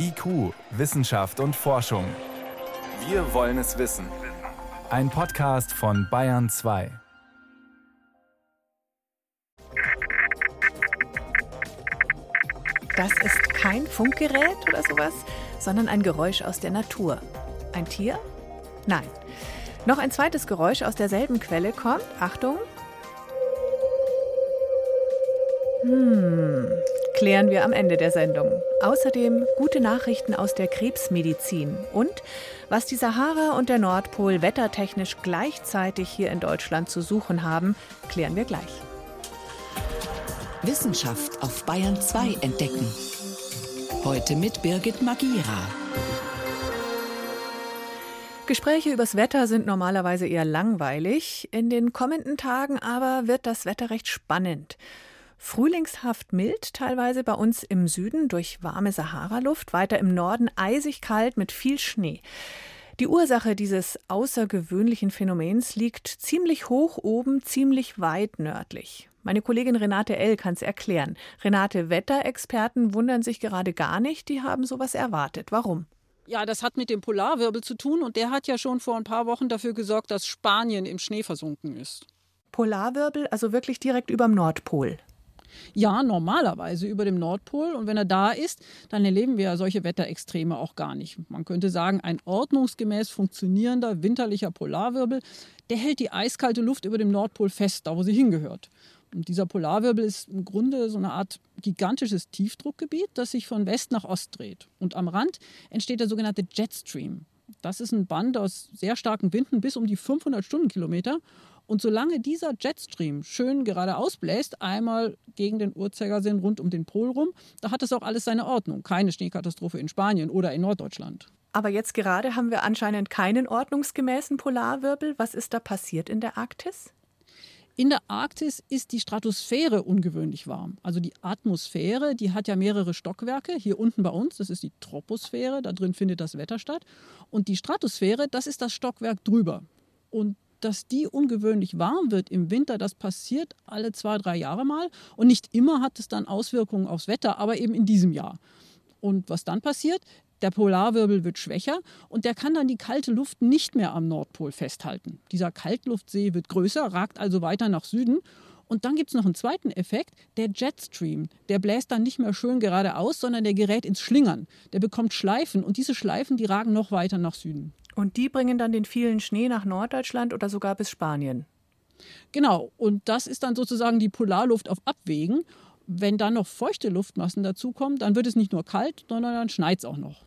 IQ, Wissenschaft und Forschung. Wir wollen es wissen. Ein Podcast von Bayern 2. Das ist kein Funkgerät oder sowas, sondern ein Geräusch aus der Natur. Ein Tier? Nein. Noch ein zweites Geräusch aus derselben Quelle kommt. Achtung. Hm, klären wir am Ende der Sendung. Außerdem gute Nachrichten aus der Krebsmedizin und was die Sahara und der Nordpol wettertechnisch gleichzeitig hier in Deutschland zu suchen haben, klären wir gleich. Wissenschaft auf Bayern 2 entdecken. Heute mit Birgit Magira. Gespräche übers Wetter sind normalerweise eher langweilig. In den kommenden Tagen aber wird das Wetter recht spannend. Frühlingshaft mild, teilweise bei uns im Süden durch warme Sahara-Luft, weiter im Norden eisig kalt mit viel Schnee. Die Ursache dieses außergewöhnlichen Phänomens liegt ziemlich hoch oben, ziemlich weit nördlich. Meine Kollegin Renate L. kann es erklären. Renate, Wetterexperten wundern sich gerade gar nicht, die haben sowas erwartet. Warum? Ja, das hat mit dem Polarwirbel zu tun und der hat ja schon vor ein paar Wochen dafür gesorgt, dass Spanien im Schnee versunken ist. Polarwirbel, also wirklich direkt überm Nordpol. Ja, normalerweise über dem Nordpol. Und wenn er da ist, dann erleben wir ja solche Wetterextreme auch gar nicht. Man könnte sagen, ein ordnungsgemäß funktionierender winterlicher Polarwirbel, der hält die eiskalte Luft über dem Nordpol fest, da wo sie hingehört. Und dieser Polarwirbel ist im Grunde so eine Art gigantisches Tiefdruckgebiet, das sich von West nach Ost dreht. Und am Rand entsteht der sogenannte Jetstream. Das ist ein Band aus sehr starken Winden bis um die 500 Stundenkilometer. Und solange dieser Jetstream schön geradeaus bläst, einmal gegen den Uhrzeigersinn rund um den Pol rum, da hat es auch alles seine Ordnung. Keine Schneekatastrophe in Spanien oder in Norddeutschland. Aber jetzt gerade haben wir anscheinend keinen ordnungsgemäßen Polarwirbel. Was ist da passiert in der Arktis? In der Arktis ist die Stratosphäre ungewöhnlich warm. Also die Atmosphäre, die hat ja mehrere Stockwerke. Hier unten bei uns, das ist die Troposphäre, da drin findet das Wetter statt. Und die Stratosphäre, das ist das Stockwerk drüber. Und dass die ungewöhnlich warm wird im Winter, das passiert alle zwei, drei Jahre mal. Und nicht immer hat es dann Auswirkungen aufs Wetter, aber eben in diesem Jahr. Und was dann passiert? Der Polarwirbel wird schwächer und der kann dann die kalte Luft nicht mehr am Nordpol festhalten. Dieser Kaltluftsee wird größer, ragt also weiter nach Süden. Und dann gibt es noch einen zweiten Effekt, der Jetstream. Der bläst dann nicht mehr schön geradeaus, sondern der gerät ins Schlingern. Der bekommt Schleifen und diese Schleifen, die ragen noch weiter nach Süden. Und die bringen dann den vielen Schnee nach Norddeutschland oder sogar bis Spanien. Genau, und das ist dann sozusagen die Polarluft auf Abwägen. Wenn dann noch feuchte Luftmassen dazukommen, dann wird es nicht nur kalt, sondern dann schneit es auch noch.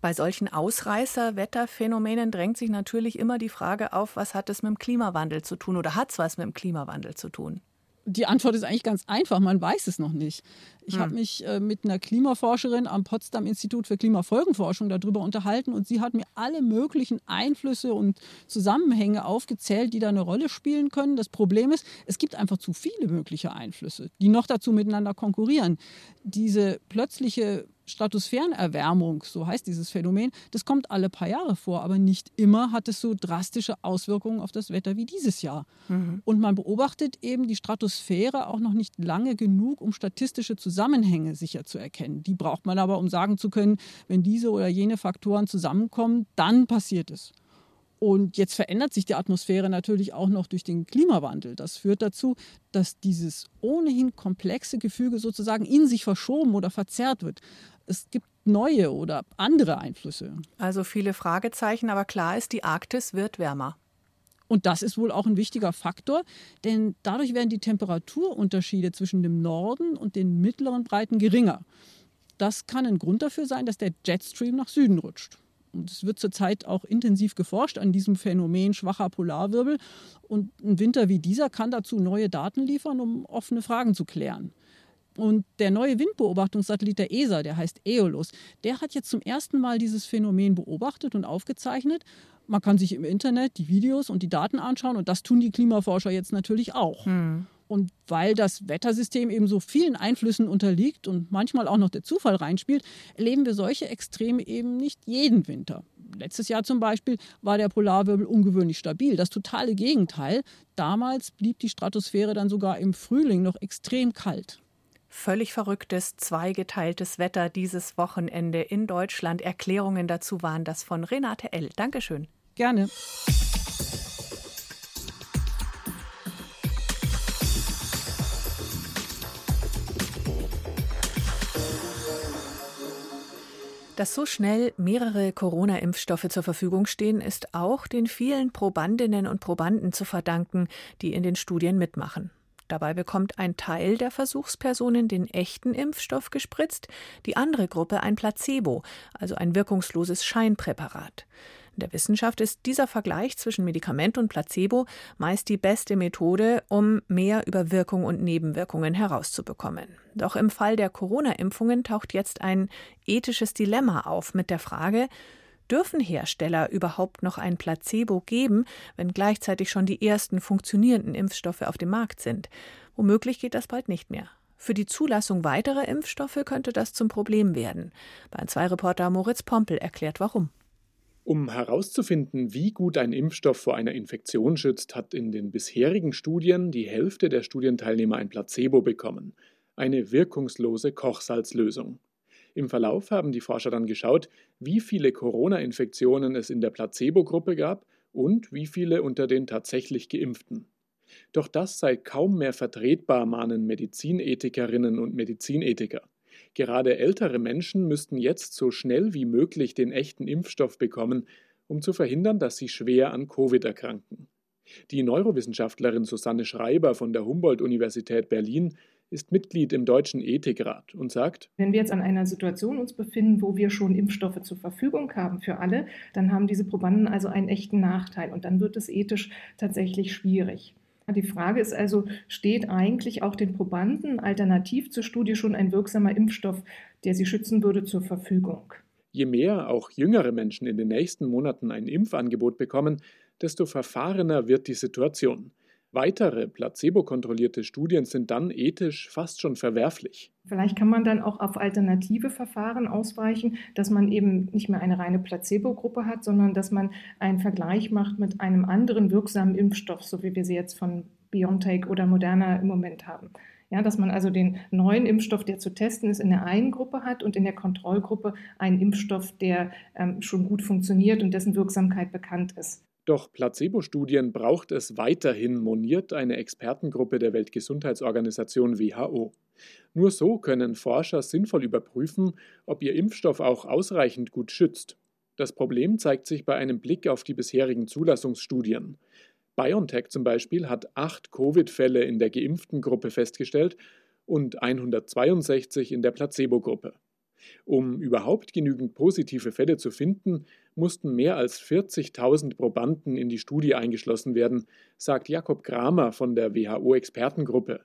Bei solchen Ausreißer-Wetterphänomenen drängt sich natürlich immer die Frage auf, was hat es mit dem Klimawandel zu tun oder hat es was mit dem Klimawandel zu tun? Die Antwort ist eigentlich ganz einfach, man weiß es noch nicht. Ich hm. habe mich äh, mit einer Klimaforscherin am Potsdam Institut für Klimafolgenforschung darüber unterhalten und sie hat mir alle möglichen Einflüsse und Zusammenhänge aufgezählt, die da eine Rolle spielen können. Das Problem ist, es gibt einfach zu viele mögliche Einflüsse, die noch dazu miteinander konkurrieren. Diese plötzliche Stratosphärenerwärmung, so heißt dieses Phänomen, das kommt alle paar Jahre vor, aber nicht immer hat es so drastische Auswirkungen auf das Wetter wie dieses Jahr. Mhm. Und man beobachtet eben die Stratosphäre auch noch nicht lange genug, um statistische Zusammenhänge sicher zu erkennen. Die braucht man aber, um sagen zu können, wenn diese oder jene Faktoren zusammenkommen, dann passiert es. Und jetzt verändert sich die Atmosphäre natürlich auch noch durch den Klimawandel. Das führt dazu, dass dieses ohnehin komplexe Gefüge sozusagen in sich verschoben oder verzerrt wird es gibt neue oder andere Einflüsse. Also viele Fragezeichen, aber klar ist, die Arktis wird wärmer. Und das ist wohl auch ein wichtiger Faktor, denn dadurch werden die Temperaturunterschiede zwischen dem Norden und den mittleren Breiten geringer. Das kann ein Grund dafür sein, dass der Jetstream nach Süden rutscht. Und es wird zurzeit auch intensiv geforscht an diesem Phänomen schwacher Polarwirbel. Und ein Winter wie dieser kann dazu neue Daten liefern, um offene Fragen zu klären. Und der neue Windbeobachtungssatellit der ESA, der heißt EOLUS, der hat jetzt zum ersten Mal dieses Phänomen beobachtet und aufgezeichnet. Man kann sich im Internet die Videos und die Daten anschauen und das tun die Klimaforscher jetzt natürlich auch. Hm. Und weil das Wettersystem eben so vielen Einflüssen unterliegt und manchmal auch noch der Zufall reinspielt, erleben wir solche Extreme eben nicht jeden Winter. Letztes Jahr zum Beispiel war der Polarwirbel ungewöhnlich stabil. Das totale Gegenteil. Damals blieb die Stratosphäre dann sogar im Frühling noch extrem kalt. Völlig verrücktes, zweigeteiltes Wetter dieses Wochenende in Deutschland. Erklärungen dazu waren das von Renate L. Dankeschön. Gerne. Dass so schnell mehrere Corona-Impfstoffe zur Verfügung stehen, ist auch den vielen Probandinnen und Probanden zu verdanken, die in den Studien mitmachen. Dabei bekommt ein Teil der Versuchspersonen den echten Impfstoff gespritzt, die andere Gruppe ein Placebo, also ein wirkungsloses Scheinpräparat. In der Wissenschaft ist dieser Vergleich zwischen Medikament und Placebo meist die beste Methode, um mehr über Wirkung und Nebenwirkungen herauszubekommen. Doch im Fall der Corona-Impfungen taucht jetzt ein ethisches Dilemma auf mit der Frage, Dürfen Hersteller überhaupt noch ein Placebo geben, wenn gleichzeitig schon die ersten funktionierenden Impfstoffe auf dem Markt sind? Womöglich geht das bald nicht mehr. Für die Zulassung weiterer Impfstoffe könnte das zum Problem werden. Bei 2 Reporter Moritz Pompel erklärt warum. Um herauszufinden, wie gut ein Impfstoff vor einer Infektion schützt, hat in den bisherigen Studien die Hälfte der Studienteilnehmer ein Placebo bekommen, eine wirkungslose Kochsalzlösung. Im Verlauf haben die Forscher dann geschaut, wie viele Corona-Infektionen es in der Placebo-Gruppe gab und wie viele unter den tatsächlich geimpften. Doch das sei kaum mehr vertretbar, mahnen Medizinethikerinnen und Medizinethiker. Gerade ältere Menschen müssten jetzt so schnell wie möglich den echten Impfstoff bekommen, um zu verhindern, dass sie schwer an Covid erkranken. Die Neurowissenschaftlerin Susanne Schreiber von der Humboldt-Universität Berlin ist Mitglied im Deutschen Ethikrat und sagt, wenn wir jetzt an einer Situation uns befinden, wo wir schon Impfstoffe zur Verfügung haben für alle, dann haben diese Probanden also einen echten Nachteil und dann wird es ethisch tatsächlich schwierig. Die Frage ist also, steht eigentlich auch den Probanden alternativ zur Studie schon ein wirksamer Impfstoff, der sie schützen würde, zur Verfügung? Je mehr auch jüngere Menschen in den nächsten Monaten ein Impfangebot bekommen, desto verfahrener wird die Situation. Weitere placebo-kontrollierte Studien sind dann ethisch fast schon verwerflich. Vielleicht kann man dann auch auf alternative Verfahren ausweichen, dass man eben nicht mehr eine reine Placebo-Gruppe hat, sondern dass man einen Vergleich macht mit einem anderen wirksamen Impfstoff, so wie wir sie jetzt von BioNTech oder Moderna im Moment haben. Ja, dass man also den neuen Impfstoff, der zu testen ist, in der einen Gruppe hat und in der Kontrollgruppe einen Impfstoff, der ähm, schon gut funktioniert und dessen Wirksamkeit bekannt ist. Doch Placebo-Studien braucht es weiterhin, moniert eine Expertengruppe der Weltgesundheitsorganisation WHO. Nur so können Forscher sinnvoll überprüfen, ob ihr Impfstoff auch ausreichend gut schützt. Das Problem zeigt sich bei einem Blick auf die bisherigen Zulassungsstudien. BioNTech zum Beispiel hat acht Covid-Fälle in der geimpften Gruppe festgestellt und 162 in der Placebo-Gruppe. Um überhaupt genügend positive Fälle zu finden, mussten mehr als 40.000 Probanden in die Studie eingeschlossen werden, sagt Jakob Kramer von der WHO-Expertengruppe.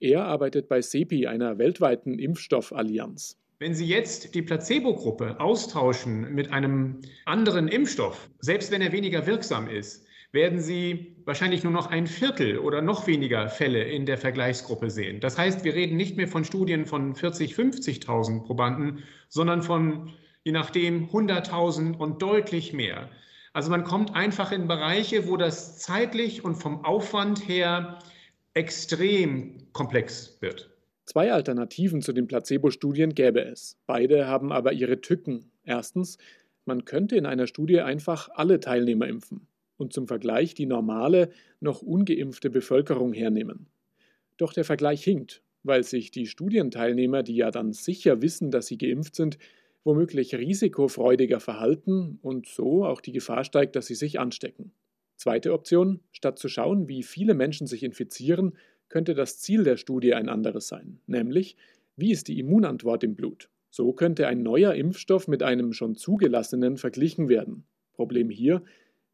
Er arbeitet bei CEPI, einer weltweiten Impfstoffallianz. Wenn Sie jetzt die Placebo-Gruppe austauschen mit einem anderen Impfstoff, selbst wenn er weniger wirksam ist, werden Sie wahrscheinlich nur noch ein Viertel oder noch weniger Fälle in der Vergleichsgruppe sehen. Das heißt, wir reden nicht mehr von Studien von 40, 50.000 Probanden, sondern von, je nachdem, 100.000 und deutlich mehr. Also man kommt einfach in Bereiche, wo das zeitlich und vom Aufwand her extrem komplex wird. Zwei Alternativen zu den Placebo-Studien gäbe es. Beide haben aber ihre Tücken. Erstens, man könnte in einer Studie einfach alle Teilnehmer impfen und zum Vergleich die normale, noch ungeimpfte Bevölkerung hernehmen. Doch der Vergleich hinkt, weil sich die Studienteilnehmer, die ja dann sicher wissen, dass sie geimpft sind, womöglich risikofreudiger verhalten und so auch die Gefahr steigt, dass sie sich anstecken. Zweite Option, statt zu schauen, wie viele Menschen sich infizieren, könnte das Ziel der Studie ein anderes sein, nämlich wie ist die Immunantwort im Blut. So könnte ein neuer Impfstoff mit einem schon zugelassenen verglichen werden. Problem hier,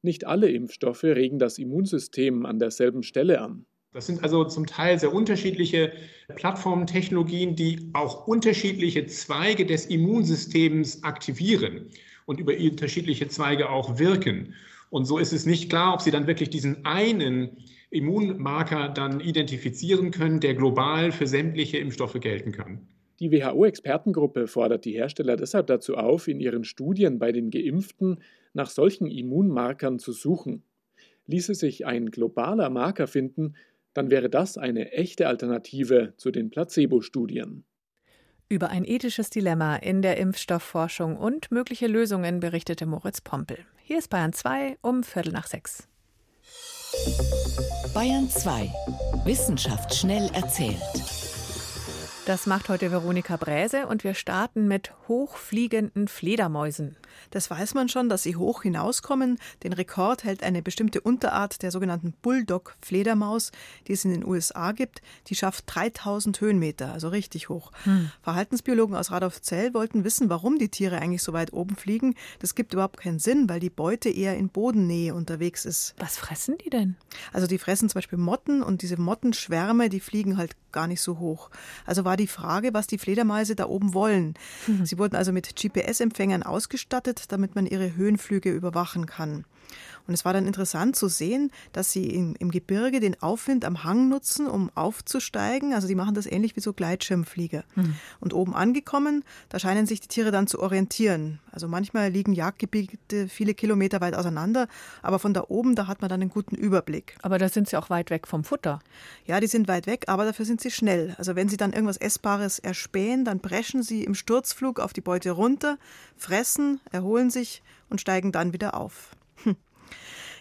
nicht alle Impfstoffe regen das Immunsystem an derselben Stelle an. Das sind also zum Teil sehr unterschiedliche Plattformtechnologien, die auch unterschiedliche Zweige des Immunsystems aktivieren und über unterschiedliche Zweige auch wirken. Und so ist es nicht klar, ob sie dann wirklich diesen einen Immunmarker dann identifizieren können, der global für sämtliche Impfstoffe gelten kann. Die WHO-Expertengruppe fordert die Hersteller deshalb dazu auf, in ihren Studien bei den Geimpften nach solchen Immunmarkern zu suchen. Ließe sich ein globaler Marker finden, dann wäre das eine echte Alternative zu den Placebo-Studien. Über ein ethisches Dilemma in der Impfstoffforschung und mögliche Lösungen berichtete Moritz Pompel. Hier ist Bayern 2 um Viertel nach sechs. Bayern 2. Wissenschaft schnell erzählt. Das macht heute Veronika Bräse und wir starten mit hochfliegenden Fledermäusen. Das weiß man schon, dass sie hoch hinauskommen. Den Rekord hält eine bestimmte Unterart der sogenannten Bulldog-Fledermaus, die es in den USA gibt. Die schafft 3000 Höhenmeter, also richtig hoch. Hm. Verhaltensbiologen aus Radolfzell wollten wissen, warum die Tiere eigentlich so weit oben fliegen. Das gibt überhaupt keinen Sinn, weil die Beute eher in Bodennähe unterwegs ist. Was fressen die denn? Also die fressen zum Beispiel Motten und diese Mottenschwärme, die fliegen halt gar nicht so hoch. Also war die Frage, was die Fledermäuse da oben wollen. Hm. Sie wurden also mit GPS-Empfängern ausgestattet damit man ihre Höhenflüge überwachen kann. Und es war dann interessant zu sehen, dass sie im, im, Gebirge den Aufwind am Hang nutzen, um aufzusteigen. Also die machen das ähnlich wie so Gleitschirmflieger. Mhm. Und oben angekommen, da scheinen sich die Tiere dann zu orientieren. Also manchmal liegen Jagdgebiete viele Kilometer weit auseinander, aber von da oben, da hat man dann einen guten Überblick. Aber da sind sie auch weit weg vom Futter. Ja, die sind weit weg, aber dafür sind sie schnell. Also wenn sie dann irgendwas Essbares erspähen, dann brechen sie im Sturzflug auf die Beute runter, fressen, erholen sich und steigen dann wieder auf. Hm.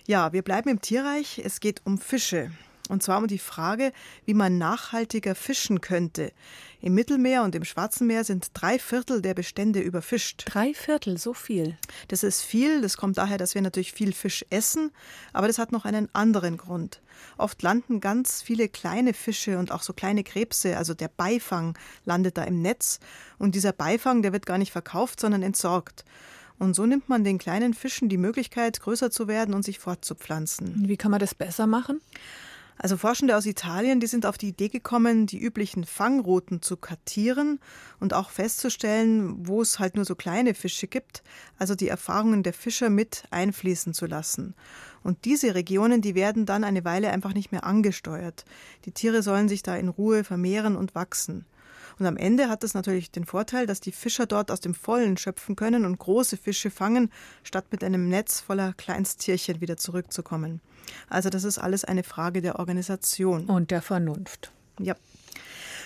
Ja, wir bleiben im Tierreich. Es geht um Fische. Und zwar um die Frage, wie man nachhaltiger fischen könnte. Im Mittelmeer und im Schwarzen Meer sind drei Viertel der Bestände überfischt. Drei Viertel, so viel. Das ist viel. Das kommt daher, dass wir natürlich viel Fisch essen. Aber das hat noch einen anderen Grund. Oft landen ganz viele kleine Fische und auch so kleine Krebse, also der Beifang landet da im Netz. Und dieser Beifang, der wird gar nicht verkauft, sondern entsorgt. Und so nimmt man den kleinen Fischen die Möglichkeit, größer zu werden und sich fortzupflanzen. Wie kann man das besser machen? Also Forschende aus Italien, die sind auf die Idee gekommen, die üblichen Fangrouten zu kartieren und auch festzustellen, wo es halt nur so kleine Fische gibt, also die Erfahrungen der Fischer mit einfließen zu lassen. Und diese Regionen, die werden dann eine Weile einfach nicht mehr angesteuert. Die Tiere sollen sich da in Ruhe vermehren und wachsen. Und am Ende hat das natürlich den Vorteil, dass die Fischer dort aus dem Vollen schöpfen können und große Fische fangen, statt mit einem Netz voller Kleinsttierchen wieder zurückzukommen. Also das ist alles eine Frage der Organisation. Und der Vernunft. Ja.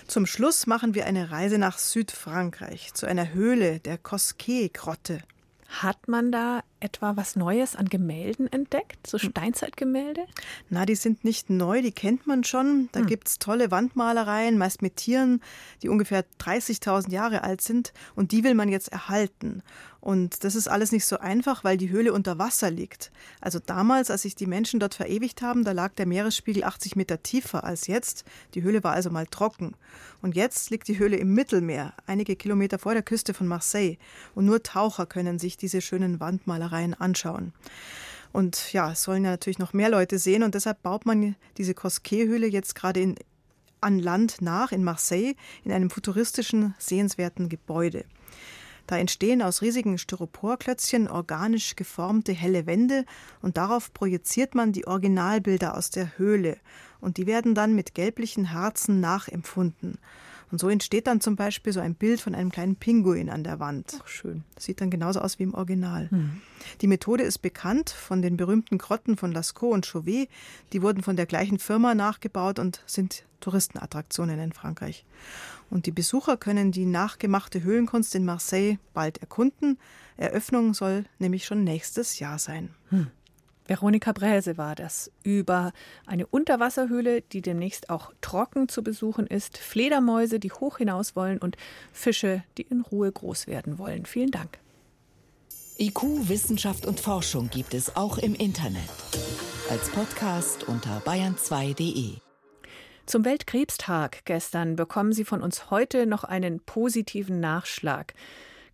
Zum Schluss machen wir eine Reise nach Südfrankreich, zu einer Höhle der Cosquet-Grotte. Hat man da etwa was Neues an Gemälden entdeckt, so hm. Steinzeitgemälde? Na, die sind nicht neu, die kennt man schon. Da hm. gibt es tolle Wandmalereien, meist mit Tieren, die ungefähr 30.000 Jahre alt sind und die will man jetzt erhalten. Und das ist alles nicht so einfach, weil die Höhle unter Wasser liegt. Also damals, als sich die Menschen dort verewigt haben, da lag der Meeresspiegel 80 Meter tiefer als jetzt. Die Höhle war also mal trocken. Und jetzt liegt die Höhle im Mittelmeer, einige Kilometer vor der Küste von Marseille. Und nur Taucher können sich diese schönen Wandmalereien anschauen. Und ja, es sollen ja natürlich noch mehr Leute sehen und deshalb baut man diese Cosquet-Höhle jetzt gerade in, an Land nach in Marseille in einem futuristischen, sehenswerten Gebäude. Da entstehen aus riesigen Styroporklötzchen organisch geformte helle Wände und darauf projiziert man die Originalbilder aus der Höhle und die werden dann mit gelblichen Herzen nachempfunden. Und so entsteht dann zum Beispiel so ein Bild von einem kleinen Pinguin an der Wand. Ach, schön. Das sieht dann genauso aus wie im Original. Hm. Die Methode ist bekannt von den berühmten Grotten von Lascaux und Chauvet. Die wurden von der gleichen Firma nachgebaut und sind Touristenattraktionen in Frankreich. Und die Besucher können die nachgemachte Höhlenkunst in Marseille bald erkunden. Eröffnung soll nämlich schon nächstes Jahr sein. Hm. Veronika Bräse war das über eine Unterwasserhöhle, die demnächst auch trocken zu besuchen ist, Fledermäuse, die hoch hinaus wollen und Fische, die in Ruhe groß werden wollen. Vielen Dank. IQ, Wissenschaft und Forschung gibt es auch im Internet. Als Podcast unter bayern2.de. Zum Weltkrebstag gestern bekommen Sie von uns heute noch einen positiven Nachschlag.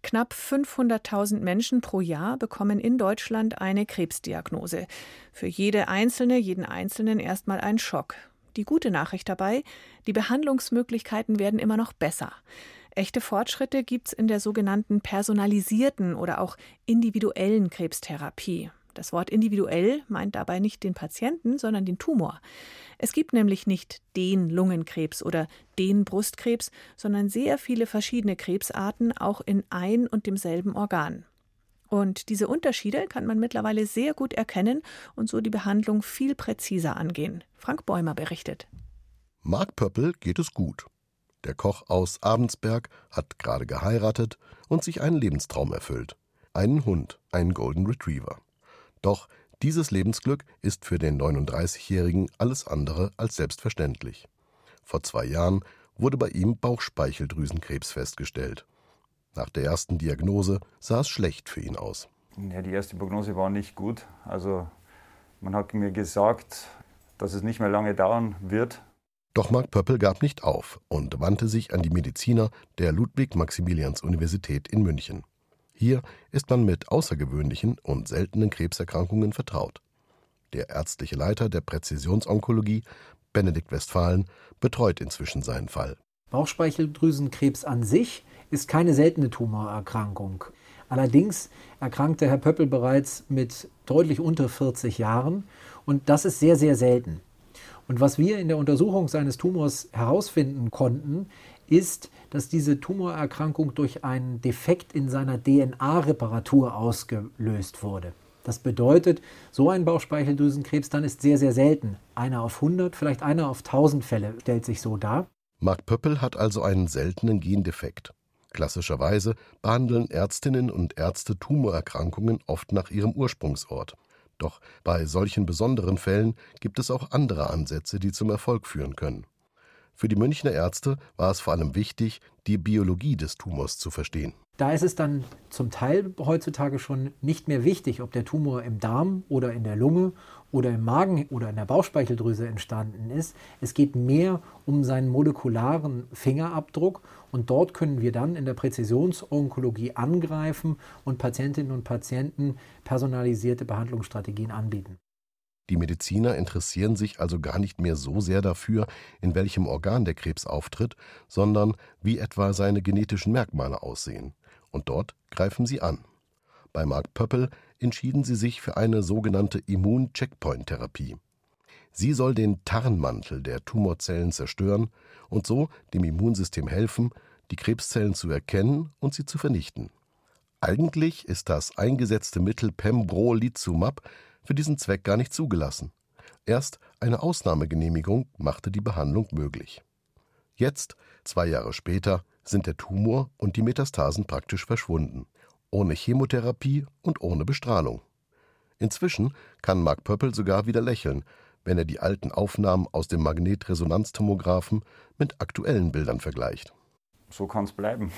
Knapp 500.000 Menschen pro Jahr bekommen in Deutschland eine Krebsdiagnose. Für jede Einzelne, jeden Einzelnen erstmal ein Schock. Die gute Nachricht dabei, die Behandlungsmöglichkeiten werden immer noch besser. Echte Fortschritte gibt es in der sogenannten personalisierten oder auch individuellen Krebstherapie. Das Wort individuell meint dabei nicht den Patienten, sondern den Tumor. Es gibt nämlich nicht den Lungenkrebs oder den Brustkrebs, sondern sehr viele verschiedene Krebsarten auch in ein und demselben Organ. Und diese Unterschiede kann man mittlerweile sehr gut erkennen und so die Behandlung viel präziser angehen. Frank Bäumer berichtet. Mark Pöppel geht es gut. Der Koch aus Abensberg hat gerade geheiratet und sich einen Lebenstraum erfüllt. Einen Hund, einen Golden Retriever. Doch dieses Lebensglück ist für den 39-Jährigen alles andere als selbstverständlich. Vor zwei Jahren wurde bei ihm Bauchspeicheldrüsenkrebs festgestellt. Nach der ersten Diagnose sah es schlecht für ihn aus. Ja, die erste Prognose war nicht gut. Also man hat mir gesagt, dass es nicht mehr lange dauern wird. Doch Mark Pöppel gab nicht auf und wandte sich an die Mediziner der Ludwig-Maximilians-Universität in München. Hier ist man mit außergewöhnlichen und seltenen Krebserkrankungen vertraut. Der ärztliche Leiter der Präzisionsonkologie, Benedikt Westphalen, betreut inzwischen seinen Fall. Bauchspeicheldrüsenkrebs an sich ist keine seltene Tumorerkrankung. Allerdings erkrankte Herr Pöppel bereits mit deutlich unter 40 Jahren und das ist sehr, sehr selten. Und was wir in der Untersuchung seines Tumors herausfinden konnten, ist, dass diese Tumorerkrankung durch einen Defekt in seiner DNA-Reparatur ausgelöst wurde. Das bedeutet, so ein Bauchspeicheldrüsenkrebs dann ist sehr, sehr selten. Einer auf 100, vielleicht einer auf 1000 Fälle stellt sich so dar. Mark Pöppel hat also einen seltenen Gendefekt. Klassischerweise behandeln Ärztinnen und Ärzte Tumorerkrankungen oft nach ihrem Ursprungsort. Doch bei solchen besonderen Fällen gibt es auch andere Ansätze, die zum Erfolg führen können. Für die Münchner Ärzte war es vor allem wichtig, die Biologie des Tumors zu verstehen. Da ist es dann zum Teil heutzutage schon nicht mehr wichtig, ob der Tumor im Darm oder in der Lunge oder im Magen oder in der Bauchspeicheldrüse entstanden ist. Es geht mehr um seinen molekularen Fingerabdruck und dort können wir dann in der Präzisionsonkologie angreifen und Patientinnen und Patienten personalisierte Behandlungsstrategien anbieten. Die Mediziner interessieren sich also gar nicht mehr so sehr dafür, in welchem Organ der Krebs auftritt, sondern wie etwa seine genetischen Merkmale aussehen. Und dort greifen sie an. Bei Mark Pöppel entschieden sie sich für eine sogenannte Immun-Checkpoint-Therapie. Sie soll den Tarnmantel der Tumorzellen zerstören und so dem Immunsystem helfen, die Krebszellen zu erkennen und sie zu vernichten. Eigentlich ist das eingesetzte Mittel Pembrolizumab für diesen Zweck gar nicht zugelassen. Erst eine Ausnahmegenehmigung machte die Behandlung möglich. Jetzt, zwei Jahre später, sind der Tumor und die Metastasen praktisch verschwunden ohne Chemotherapie und ohne Bestrahlung. Inzwischen kann Mark Pöppel sogar wieder lächeln, wenn er die alten Aufnahmen aus dem Magnetresonanztomographen mit aktuellen Bildern vergleicht. So kann es bleiben.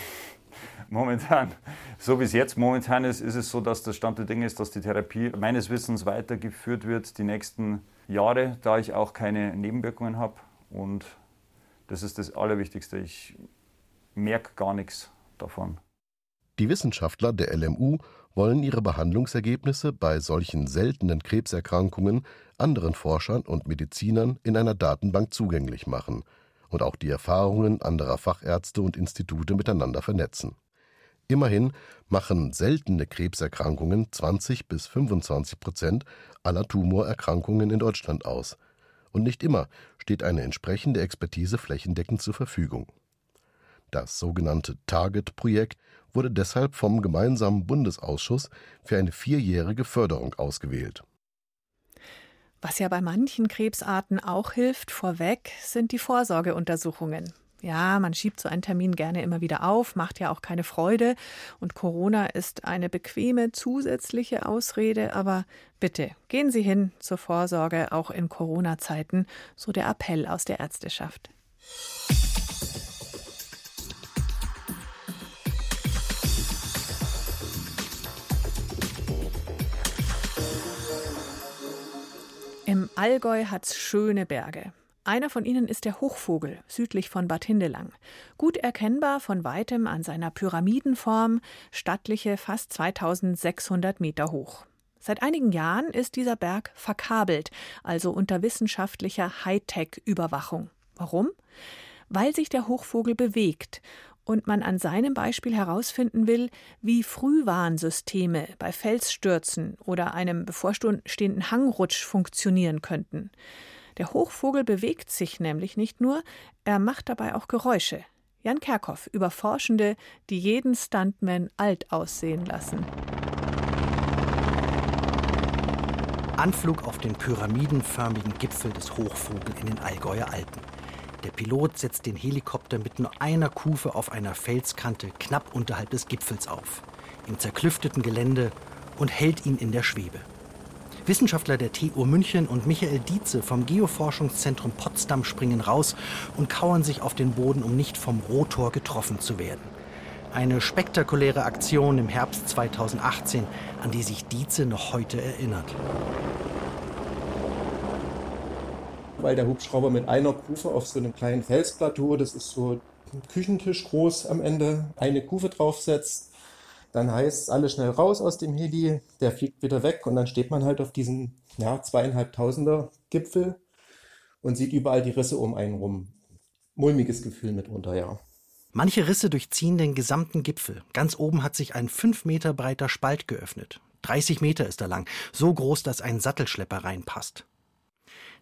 Momentan, so wie es jetzt momentan ist, ist es so, dass der Stand der Dinge ist, dass die Therapie meines Wissens weitergeführt wird die nächsten Jahre, da ich auch keine Nebenwirkungen habe. Und das ist das Allerwichtigste. Ich merke gar nichts davon. Die Wissenschaftler der LMU wollen ihre Behandlungsergebnisse bei solchen seltenen Krebserkrankungen anderen Forschern und Medizinern in einer Datenbank zugänglich machen und auch die Erfahrungen anderer Fachärzte und Institute miteinander vernetzen. Immerhin machen seltene Krebserkrankungen 20 bis 25 Prozent aller Tumorerkrankungen in Deutschland aus. Und nicht immer steht eine entsprechende Expertise flächendeckend zur Verfügung. Das sogenannte Target-Projekt wurde deshalb vom gemeinsamen Bundesausschuss für eine vierjährige Förderung ausgewählt. Was ja bei manchen Krebsarten auch hilft, vorweg, sind die Vorsorgeuntersuchungen. Ja, man schiebt so einen Termin gerne immer wieder auf, macht ja auch keine Freude. Und Corona ist eine bequeme zusätzliche Ausrede. Aber bitte, gehen Sie hin zur Vorsorge, auch in Corona-Zeiten, so der Appell aus der Ärzteschaft. Allgäu hat's schöne Berge. Einer von ihnen ist der Hochvogel, südlich von Bad Hindelang. Gut erkennbar von weitem an seiner Pyramidenform, stattliche fast 2600 Meter hoch. Seit einigen Jahren ist dieser Berg verkabelt, also unter wissenschaftlicher Hightech-Überwachung. Warum? Weil sich der Hochvogel bewegt und man an seinem Beispiel herausfinden will, wie Frühwarnsysteme bei Felsstürzen oder einem bevorstehenden Hangrutsch funktionieren könnten. Der Hochvogel bewegt sich nämlich nicht nur, er macht dabei auch Geräusche. Jan Kerkhoff über Forschende, die jeden Stuntman alt aussehen lassen. Anflug auf den pyramidenförmigen Gipfel des Hochvogel in den Allgäuer Alpen. Der Pilot setzt den Helikopter mit nur einer Kufe auf einer Felskante knapp unterhalb des Gipfels auf, im zerklüfteten Gelände und hält ihn in der Schwebe. Wissenschaftler der TU München und Michael Dietze vom Geoforschungszentrum Potsdam springen raus und kauern sich auf den Boden, um nicht vom Rotor getroffen zu werden. Eine spektakuläre Aktion im Herbst 2018, an die sich Dietze noch heute erinnert. Weil der Hubschrauber mit einer Kufe auf so einem kleinen Felsplateau, das ist so ein Küchentisch groß am Ende, eine Kufe draufsetzt dann heißt es alle schnell raus aus dem Heli, der fliegt wieder weg und dann steht man halt auf diesem ja, zweieinhalbtausender Gipfel und sieht überall die Risse um einen rum. Mulmiges Gefühl mitunter, ja. Manche Risse durchziehen den gesamten Gipfel. Ganz oben hat sich ein fünf Meter breiter Spalt geöffnet. 30 Meter ist er lang, so groß, dass ein Sattelschlepper reinpasst.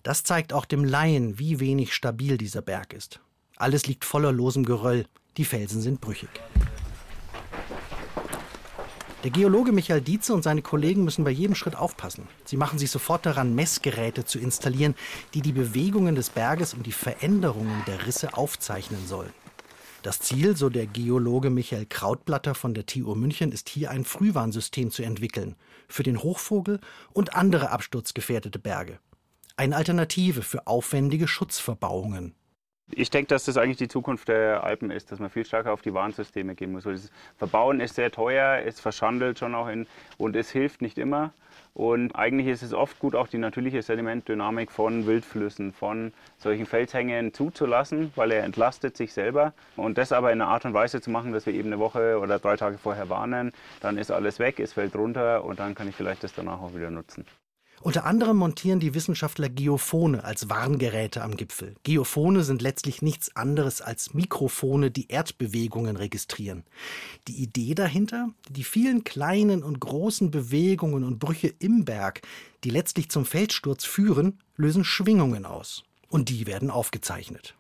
Das zeigt auch dem Laien, wie wenig stabil dieser Berg ist. Alles liegt voller losem Geröll, die Felsen sind brüchig. Der Geologe Michael Dietze und seine Kollegen müssen bei jedem Schritt aufpassen. Sie machen sich sofort daran, Messgeräte zu installieren, die die Bewegungen des Berges und die Veränderungen der Risse aufzeichnen sollen. Das Ziel, so der Geologe Michael Krautblatter von der TU München, ist hier ein Frühwarnsystem zu entwickeln für den Hochvogel und andere absturzgefährdete Berge. Eine Alternative für aufwendige Schutzverbauungen. Ich denke, dass das eigentlich die Zukunft der Alpen ist, dass man viel stärker auf die Warnsysteme gehen muss. Das Verbauen ist sehr teuer, es verschandelt schon auch in, und es hilft nicht immer. Und eigentlich ist es oft gut, auch die natürliche Sedimentdynamik von Wildflüssen, von solchen Felshängen zuzulassen, weil er entlastet sich selber. Und das aber in einer Art und Weise zu machen, dass wir eben eine Woche oder drei Tage vorher warnen, dann ist alles weg, es fällt runter und dann kann ich vielleicht das danach auch wieder nutzen. Unter anderem montieren die Wissenschaftler Geophone als Warngeräte am Gipfel. Geophone sind letztlich nichts anderes als Mikrofone, die Erdbewegungen registrieren. Die Idee dahinter? Die vielen kleinen und großen Bewegungen und Brüche im Berg, die letztlich zum Felssturz führen, lösen Schwingungen aus. Und die werden aufgezeichnet.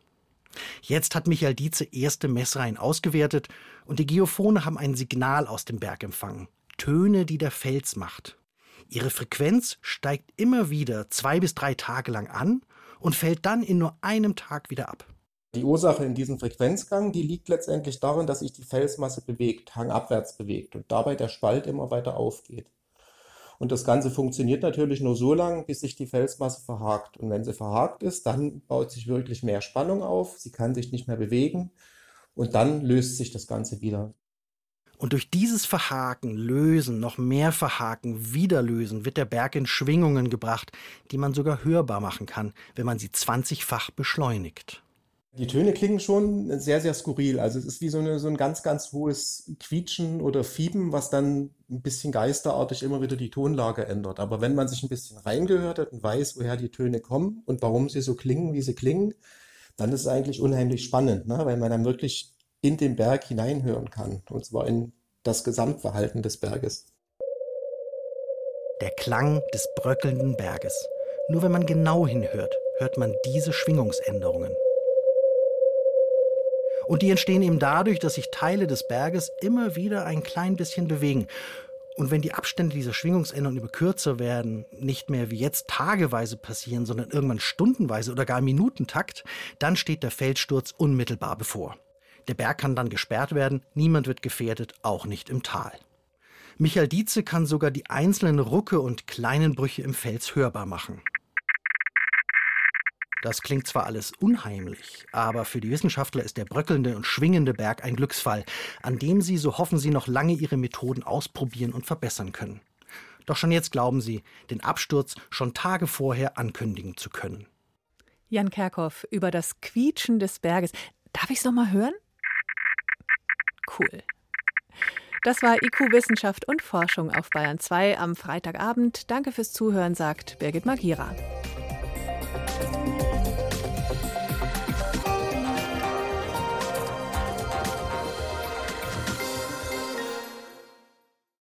Jetzt hat Michael Dietze erste Messreihen ausgewertet und die Geophone haben ein Signal aus dem Berg empfangen. Töne, die der Fels macht. Ihre Frequenz steigt immer wieder zwei bis drei Tage lang an und fällt dann in nur einem Tag wieder ab. Die Ursache in diesem Frequenzgang, die liegt letztendlich darin, dass sich die Felsmasse bewegt, hangabwärts bewegt und dabei der Spalt immer weiter aufgeht. Und das Ganze funktioniert natürlich nur so lange, bis sich die Felsmasse verhakt. Und wenn sie verhakt ist, dann baut sich wirklich mehr Spannung auf, sie kann sich nicht mehr bewegen und dann löst sich das Ganze wieder. Und durch dieses Verhaken, Lösen, noch mehr Verhaken, Wiederlösen wird der Berg in Schwingungen gebracht, die man sogar hörbar machen kann, wenn man sie 20-fach beschleunigt. Die Töne klingen schon sehr, sehr skurril. Also es ist wie so, eine, so ein ganz, ganz hohes Quietschen oder Fieben, was dann ein bisschen geisterartig immer wieder die Tonlage ändert. Aber wenn man sich ein bisschen reingehört hat und weiß, woher die Töne kommen und warum sie so klingen, wie sie klingen, dann ist es eigentlich unheimlich spannend, ne? weil man dann wirklich in den Berg hineinhören kann, und zwar in das Gesamtverhalten des Berges. Der Klang des bröckelnden Berges. Nur wenn man genau hinhört, hört man diese Schwingungsänderungen. Und die entstehen eben dadurch, dass sich Teile des Berges immer wieder ein klein bisschen bewegen. Und wenn die Abstände dieser Schwingungsänderungen über kürzer werden, nicht mehr wie jetzt tageweise passieren, sondern irgendwann stundenweise oder gar Minutentakt, dann steht der Felssturz unmittelbar bevor. Der Berg kann dann gesperrt werden, niemand wird gefährdet, auch nicht im Tal. Michael Dietze kann sogar die einzelnen Rucke und kleinen Brüche im Fels hörbar machen. Das klingt zwar alles unheimlich, aber für die Wissenschaftler ist der bröckelnde und schwingende Berg ein Glücksfall, an dem sie, so hoffen sie, noch lange ihre Methoden ausprobieren und verbessern können. Doch schon jetzt glauben sie, den Absturz schon Tage vorher ankündigen zu können. Jan Kerkhoff über das Quietschen des Berges. Darf ich es nochmal hören? Cool. Das war IQ Wissenschaft und Forschung auf Bayern 2 am Freitagabend. Danke fürs Zuhören, sagt Birgit Magira.